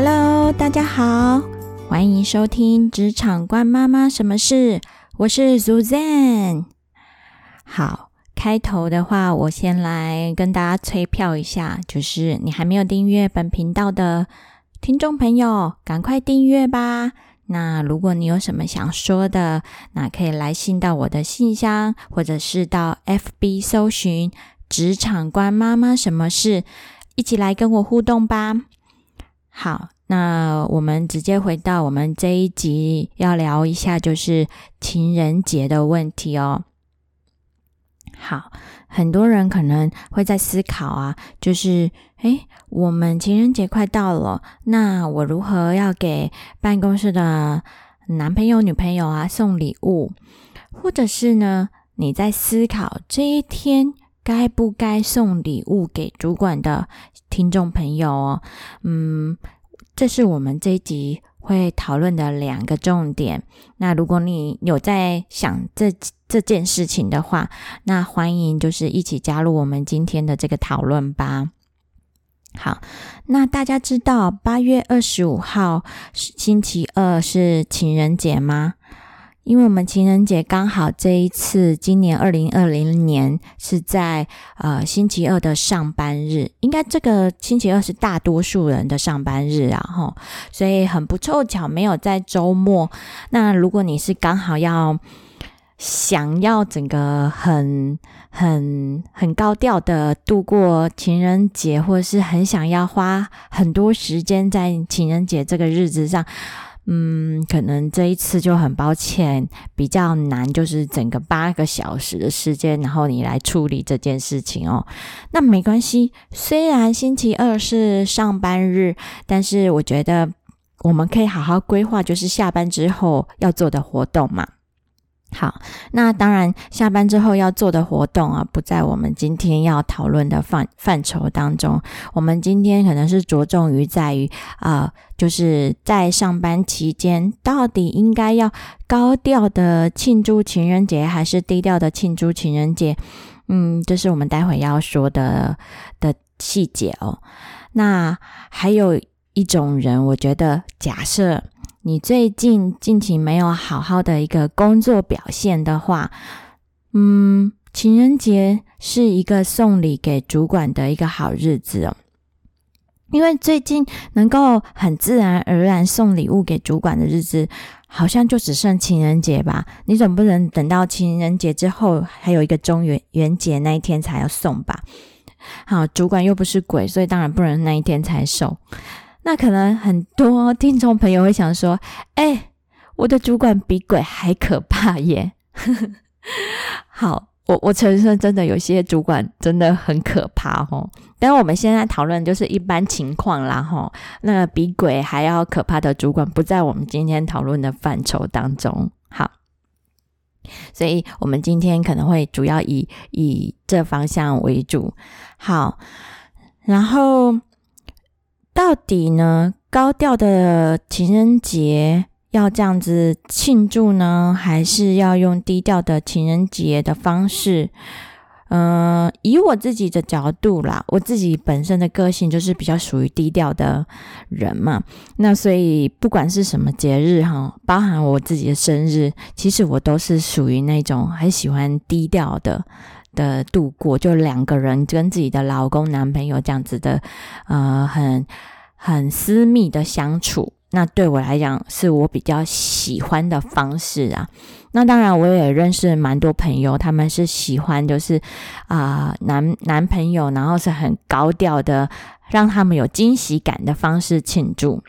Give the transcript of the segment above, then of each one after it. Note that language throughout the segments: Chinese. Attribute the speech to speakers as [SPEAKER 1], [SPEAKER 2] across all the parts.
[SPEAKER 1] Hello，大家好，欢迎收听《职场关妈妈什么事》，我是 suzane。好，开头的话，我先来跟大家催票一下，就是你还没有订阅本频道的听众朋友，赶快订阅吧。那如果你有什么想说的，那可以来信到我的信箱，或者是到 FB 搜寻“职场关妈妈什么事”，一起来跟我互动吧。好，那我们直接回到我们这一集要聊一下，就是情人节的问题哦。好，很多人可能会在思考啊，就是诶，我们情人节快到了，那我如何要给办公室的男朋友、女朋友啊送礼物？或者是呢，你在思考这一天该不该送礼物给主管的？听众朋友哦，嗯，这是我们这一集会讨论的两个重点。那如果你有在想这这件事情的话，那欢迎就是一起加入我们今天的这个讨论吧。好，那大家知道八月二十五号星期二是情人节吗？因为我们情人节刚好这一次，今年二零二零年是在呃星期二的上班日，应该这个星期二是大多数人的上班日啊，哈，所以很不凑巧没有在周末。那如果你是刚好要想要整个很很很高调的度过情人节，或是很想要花很多时间在情人节这个日子上。嗯，可能这一次就很抱歉，比较难，就是整个八个小时的时间，然后你来处理这件事情哦。那没关系，虽然星期二是上班日，但是我觉得我们可以好好规划，就是下班之后要做的活动嘛。好，那当然，下班之后要做的活动啊，不在我们今天要讨论的范范畴当中。我们今天可能是着重于在于啊，就是在上班期间，到底应该要高调的庆祝情人节，还是低调的庆祝情人节？嗯，这是我们待会要说的的细节哦。那还有一种人，我觉得假设。你最近近期没有好好的一个工作表现的话，嗯，情人节是一个送礼给主管的一个好日子哦。因为最近能够很自然而然送礼物给主管的日子，好像就只剩情人节吧。你总不能等到情人节之后还有一个中元元节那一天才要送吧？好，主管又不是鬼，所以当然不能那一天才送。那可能很多听众朋友会想说：“哎，我的主管比鬼还可怕耶！” 好，我我承认，真的有些主管真的很可怕哦。但是我们现在讨论就是一般情况啦，哈。那比鬼还要可怕的主管不在我们今天讨论的范畴当中。好，所以我们今天可能会主要以以这方向为主。好，然后。到底呢？高调的情人节要这样子庆祝呢，还是要用低调的情人节的方式？嗯，以我自己的角度啦，我自己本身的个性就是比较属于低调的人嘛。那所以不管是什么节日哈，包含我自己的生日，其实我都是属于那种很喜欢低调的。的度过，就两个人跟自己的老公、男朋友这样子的，呃，很很私密的相处。那对我来讲，是我比较喜欢的方式啊。那当然，我也认识蛮多朋友，他们是喜欢就是啊男男朋友，然后是很高调的，让他们有惊喜感的方式庆祝。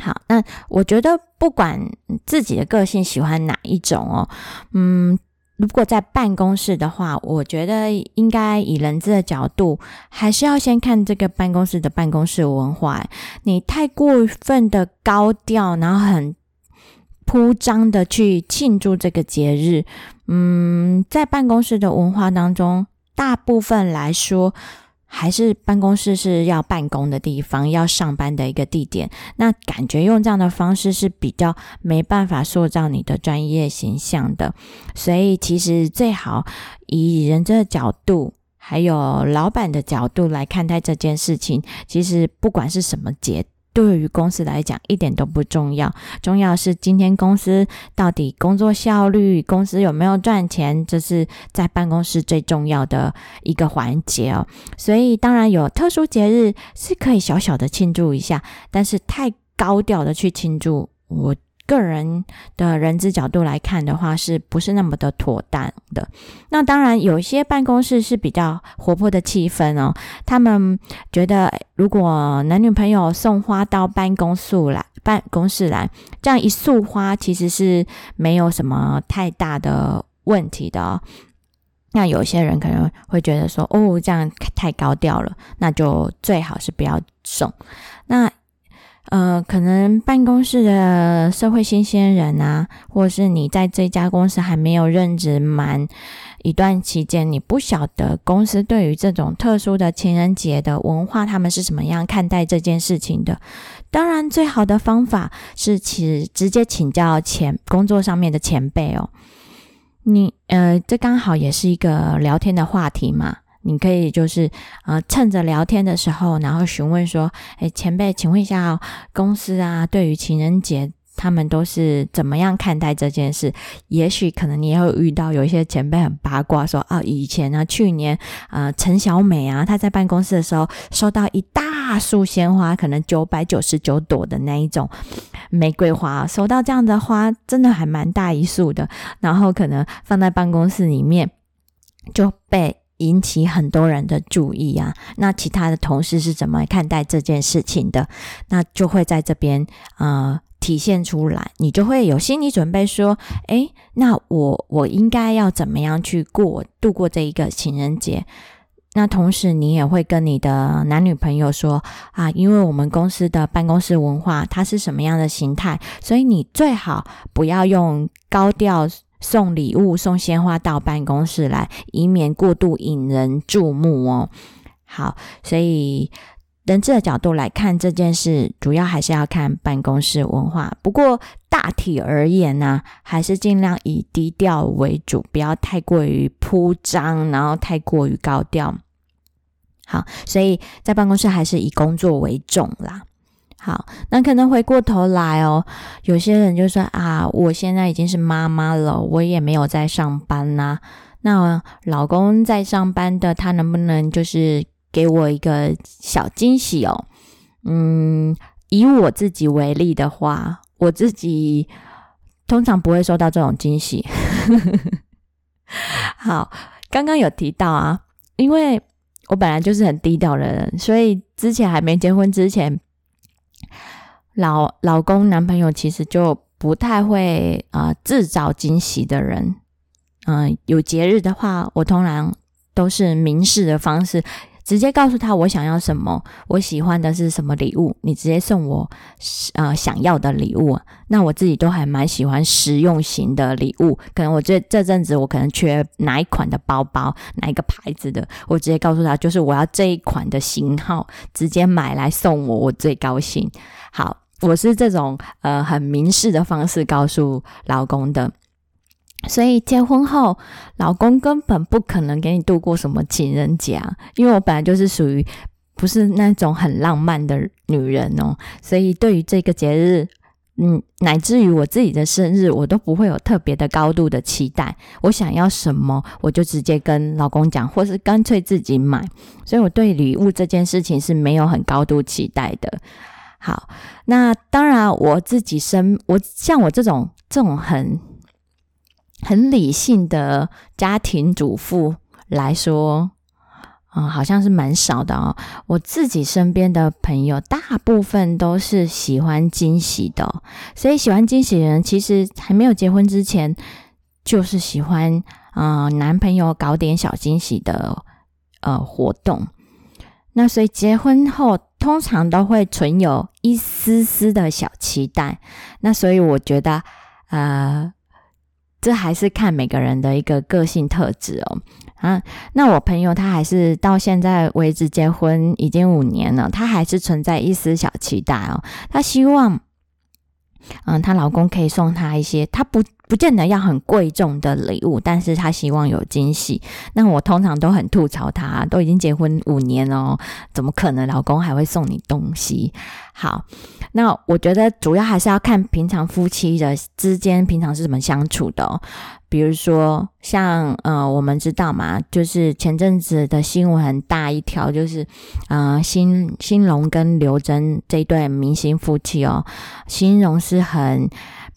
[SPEAKER 1] 好，那我觉得不管自己的个性喜欢哪一种哦，嗯。如果在办公室的话，我觉得应该以人资的角度，还是要先看这个办公室的办公室文化。你太过分的高调，然后很铺张的去庆祝这个节日，嗯，在办公室的文化当中，大部分来说。还是办公室是要办公的地方，要上班的一个地点。那感觉用这样的方式是比较没办法塑造你的专业形象的。所以其实最好以人的角度，还有老板的角度来看待这件事情。其实不管是什么节。对于公司来讲一点都不重要。重要是今天公司到底工作效率，公司有没有赚钱，这是在办公室最重要的一个环节哦。所以当然有特殊节日是可以小小的庆祝一下，但是太高调的去庆祝，我。个人的人资角度来看的话，是不是那么的妥当的？那当然，有些办公室是比较活泼的气氛哦。他们觉得，如果男女朋友送花到办公室来，办公室来，这样一束花其实是没有什么太大的问题的。那有些人可能会觉得说，哦，这样太高调了，那就最好是不要送。那呃，可能办公室的社会新鲜人啊，或是你在这家公司还没有任职满一段期间，你不晓得公司对于这种特殊的情人节的文化，他们是怎么样看待这件事情的。当然，最好的方法是请直接请教前工作上面的前辈哦。你呃，这刚好也是一个聊天的话题嘛。你可以就是呃，趁着聊天的时候，然后询问说：“哎，前辈，请问一下，公司啊，对于情人节，他们都是怎么样看待这件事？也许可能你也会遇到有一些前辈很八卦，说啊，以前呢，去年呃，陈小美啊，她在办公室的时候收到一大束鲜花，可能九百九十九朵的那一种玫瑰花，收到这样的花，真的还蛮大一束的，然后可能放在办公室里面就被。”引起很多人的注意啊！那其他的同事是怎么看待这件事情的？那就会在这边呃体现出来，你就会有心理准备，说：诶，那我我应该要怎么样去过度过这一个情人节？那同时你也会跟你的男女朋友说啊，因为我们公司的办公室文化它是什么样的形态，所以你最好不要用高调。送礼物、送鲜花到办公室来，以免过度引人注目哦。好，所以人质的角度来看这件事，主要还是要看办公室文化。不过大体而言呢，还是尽量以低调为主，不要太过于铺张，然后太过于高调。好，所以在办公室还是以工作为重啦。好，那可能回过头来哦，有些人就说啊，我现在已经是妈妈了，我也没有在上班呐。那老公在上班的，他能不能就是给我一个小惊喜哦？嗯，以我自己为例的话，我自己通常不会收到这种惊喜。好，刚刚有提到啊，因为我本来就是很低调的人，所以之前还没结婚之前。老老公、男朋友其实就不太会啊制造惊喜的人，嗯，有节日的话，我通常都是明示的方式，直接告诉他我想要什么，我喜欢的是什么礼物，你直接送我呃想要的礼物。那我自己都还蛮喜欢实用型的礼物，可能我这这阵子我可能缺哪一款的包包，哪一个牌子的，我直接告诉他，就是我要这一款的型号，直接买来送我，我最高兴。好。我是这种呃很明示的方式告诉老公的，所以结婚后，老公根本不可能给你度过什么情人节啊，因为我本来就是属于不是那种很浪漫的女人哦，所以对于这个节日，嗯，乃至于我自己的生日，我都不会有特别的高度的期待。我想要什么，我就直接跟老公讲，或是干脆自己买。所以我对礼物这件事情是没有很高度期待的。好，那当然，我自己身我像我这种这种很很理性的家庭主妇来说，啊，好像是蛮少的哦。我自己身边的朋友，大部分都是喜欢惊喜的，所以喜欢惊喜的人，其实还没有结婚之前，就是喜欢啊，男朋友搞点小惊喜的呃活动。那所以结婚后，通常都会存有一丝丝的小期待。那所以我觉得，呃，这还是看每个人的一个个性特质哦。啊，那我朋友他还是到现在为止结婚已经五年了，他还是存在一丝小期待哦。他希望嗯，她老公可以送她一些，她不不见得要很贵重的礼物，但是她希望有惊喜。那我通常都很吐槽她，都已经结婚五年了，怎么可能老公还会送你东西？好，那我觉得主要还是要看平常夫妻的之间平常是怎么相处的。比如说，像呃，我们知道嘛，就是前阵子的新闻很大一条，就是呃，新新荣跟刘真这对明星夫妻哦，新荣是很。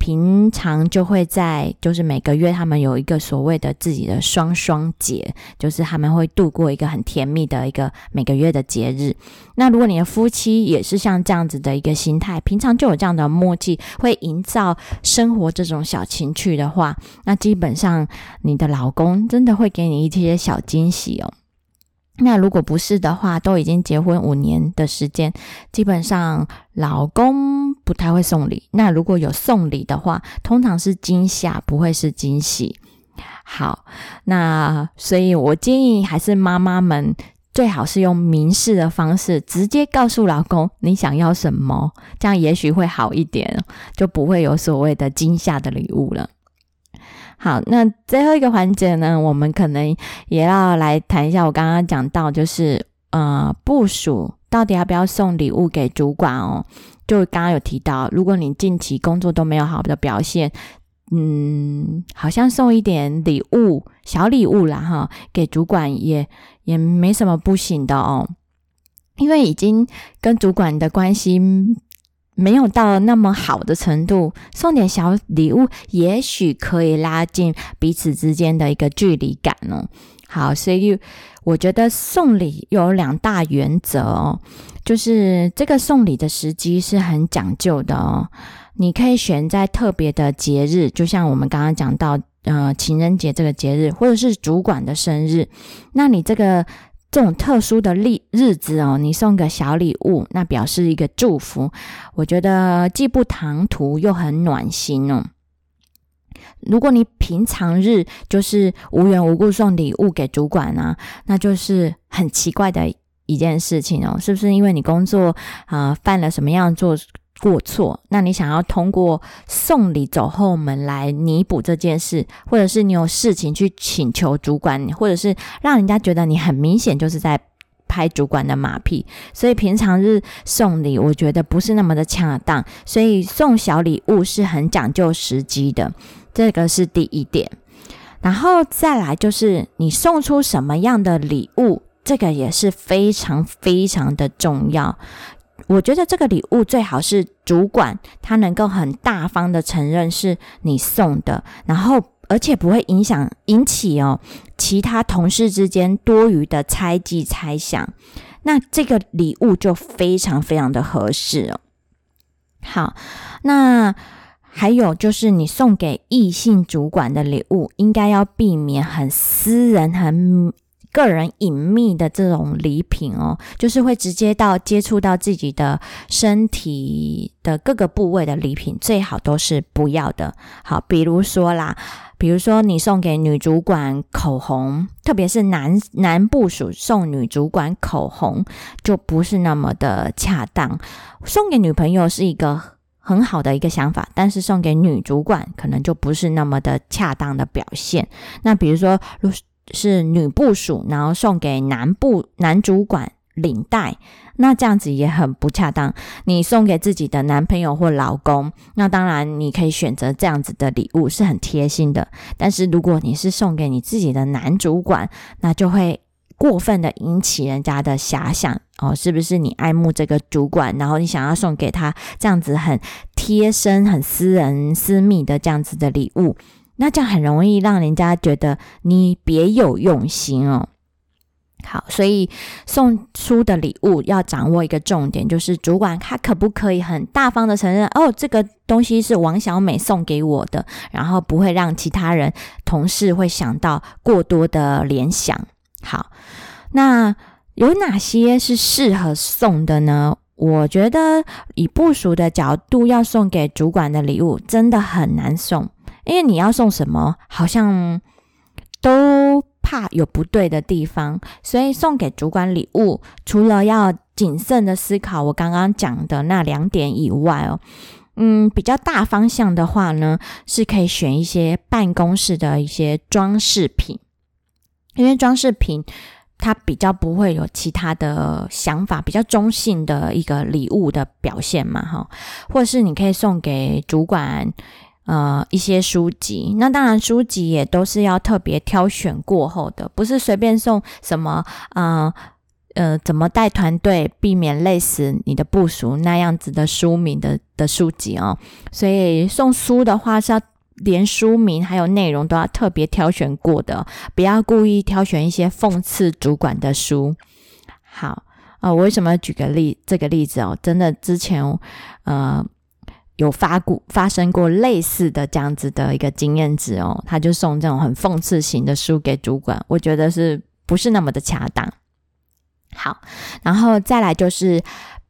[SPEAKER 1] 平常就会在，就是每个月他们有一个所谓的自己的双双节，就是他们会度过一个很甜蜜的一个每个月的节日。那如果你的夫妻也是像这样子的一个心态，平常就有这样的默契，会营造生活这种小情趣的话，那基本上你的老公真的会给你一些小惊喜哦。那如果不是的话，都已经结婚五年的时间，基本上老公不太会送礼。那如果有送礼的话，通常是惊吓，不会是惊喜。好，那所以我建议还是妈妈们最好是用明示的方式，直接告诉老公你想要什么，这样也许会好一点，就不会有所谓的惊吓的礼物了。好，那最后一个环节呢，我们可能也要来谈一下。我刚刚讲到，就是呃，部署到底要不要送礼物给主管哦？就刚刚有提到，如果你近期工作都没有好的表现，嗯，好像送一点礼物，小礼物啦，哈，给主管也也没什么不行的哦，因为已经跟主管的关系。没有到那么好的程度，送点小礼物，也许可以拉近彼此之间的一个距离感哦。好，所以我觉得送礼有两大原则哦，就是这个送礼的时机是很讲究的哦。你可以选在特别的节日，就像我们刚刚讲到，呃，情人节这个节日，或者是主管的生日，那你这个。这种特殊的日日子哦，你送个小礼物，那表示一个祝福，我觉得既不唐突又很暖心哦。如果你平常日就是无缘无故送礼物给主管呢，那就是很奇怪的一件事情哦，是不是？因为你工作啊犯了什么样做？过错，那你想要通过送礼走后门来弥补这件事，或者是你有事情去请求主管，或者是让人家觉得你很明显就是在拍主管的马屁，所以平常日送礼，我觉得不是那么的恰当，所以送小礼物是很讲究时机的，这个是第一点。然后再来就是你送出什么样的礼物，这个也是非常非常的重要。我觉得这个礼物最好是主管他能够很大方的承认是你送的，然后而且不会影响引起哦其他同事之间多余的猜忌猜想，那这个礼物就非常非常的合适哦。好，那还有就是你送给异性主管的礼物，应该要避免很私人很。个人隐秘的这种礼品哦，就是会直接到接触到自己的身体的各个部位的礼品，最好都是不要的。好，比如说啦，比如说你送给女主管口红，特别是男男部属送女主管口红，就不是那么的恰当。送给女朋友是一个很好的一个想法，但是送给女主管可能就不是那么的恰当的表现。那比如说，如是女部属，然后送给男部男主管领带，那这样子也很不恰当。你送给自己的男朋友或老公，那当然你可以选择这样子的礼物，是很贴心的。但是如果你是送给你自己的男主管，那就会过分的引起人家的遐想哦，是不是你爱慕这个主管，然后你想要送给他这样子很贴身、很私人、私密的这样子的礼物？那这样很容易让人家觉得你别有用心哦。好，所以送出的礼物要掌握一个重点，就是主管他可不可以很大方的承认哦，这个东西是王小美送给我的，然后不会让其他人同事会想到过多的联想。好，那有哪些是适合送的呢？我觉得以部署的角度要送给主管的礼物，真的很难送。因为你要送什么，好像都怕有不对的地方，所以送给主管礼物，除了要谨慎的思考我刚刚讲的那两点以外哦，嗯，比较大方向的话呢，是可以选一些办公室的一些装饰品，因为装饰品它比较不会有其他的想法，比较中性的一个礼物的表现嘛，哈，或者是你可以送给主管。呃，一些书籍，那当然书籍也都是要特别挑选过后的，不是随便送什么，呃呃，怎么带团队，避免累死你的部署那样子的书名的的书籍哦。所以送书的话是要连书名还有内容都要特别挑选过的，不要故意挑选一些讽刺主管的书。好，呃，我为什么举个例这个例子哦？真的之前，呃。有发过发生过类似的这样子的一个经验值哦，他就送这种很讽刺型的书给主管，我觉得是不是那么的恰当？好，然后再来就是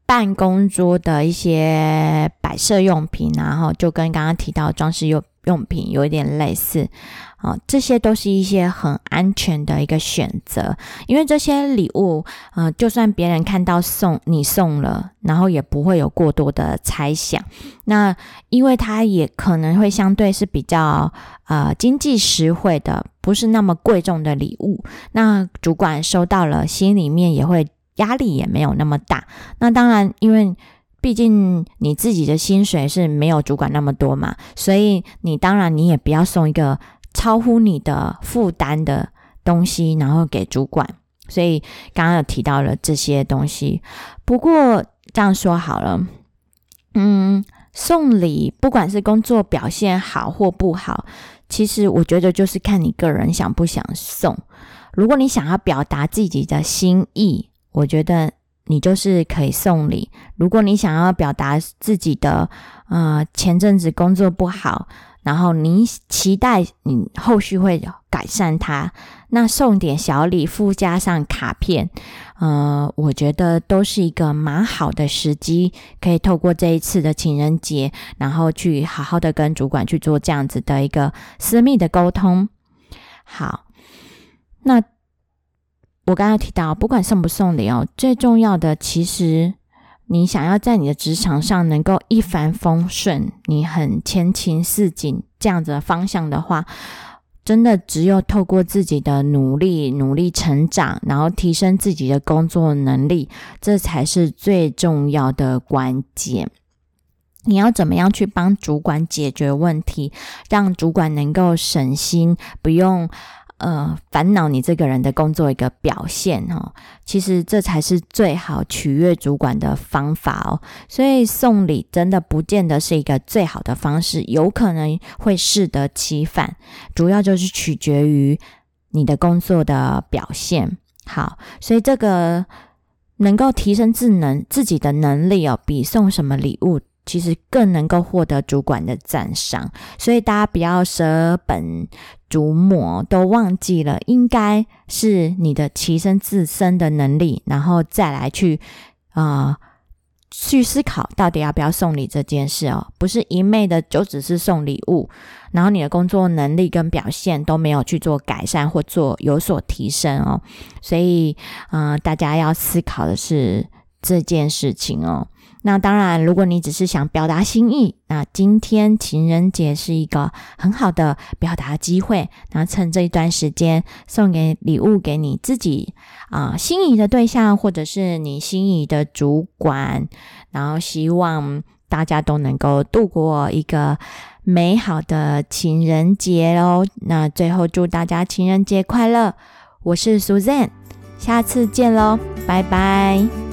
[SPEAKER 1] 办公桌的一些摆设用品，然后就跟刚刚提到装饰用用品有一点类似。啊，这些都是一些很安全的一个选择，因为这些礼物，呃，就算别人看到送你送了，然后也不会有过多的猜想。那因为它也可能会相对是比较呃经济实惠的，不是那么贵重的礼物。那主管收到了，心里面也会压力也没有那么大。那当然，因为毕竟你自己的薪水是没有主管那么多嘛，所以你当然你也不要送一个。超乎你的负担的东西，然后给主管，所以刚刚有提到了这些东西。不过这样说好了，嗯，送礼不管是工作表现好或不好，其实我觉得就是看你个人想不想送。如果你想要表达自己的心意，我觉得你就是可以送礼。如果你想要表达自己的，呃，前阵子工作不好。然后你期待你后续会改善它，那送点小礼，附加上卡片，呃，我觉得都是一个蛮好的时机，可以透过这一次的情人节，然后去好好的跟主管去做这样子的一个私密的沟通。好，那我刚刚提到，不管送不送礼哦，最重要的其实。你想要在你的职场上能够一帆风顺，你很前勤似锦这样子的方向的话，真的只有透过自己的努力、努力成长，然后提升自己的工作能力，这才是最重要的关键。你要怎么样去帮主管解决问题，让主管能够省心，不用。呃，烦恼你这个人的工作一个表现哦，其实这才是最好取悦主管的方法哦。所以送礼真的不见得是一个最好的方式，有可能会适得其反。主要就是取决于你的工作的表现。好，所以这个能够提升智能自己的能力哦，比送什么礼物。其实更能够获得主管的赞赏，所以大家不要舍本逐末，都忘记了应该是你的提升自身的能力，然后再来去啊去思考到底要不要送礼这件事哦，不是一昧的就只是送礼物，然后你的工作能力跟表现都没有去做改善或做有所提升哦，所以嗯，大家要思考的是这件事情哦。那当然，如果你只是想表达心意，那今天情人节是一个很好的表达机会。那趁这一段时间，送给礼物给你自己啊心仪的对象，或者是你心仪的主管，然后希望大家都能够度过一个美好的情人节哦。那最后祝大家情人节快乐！我是 Suzanne，下次见喽，拜拜。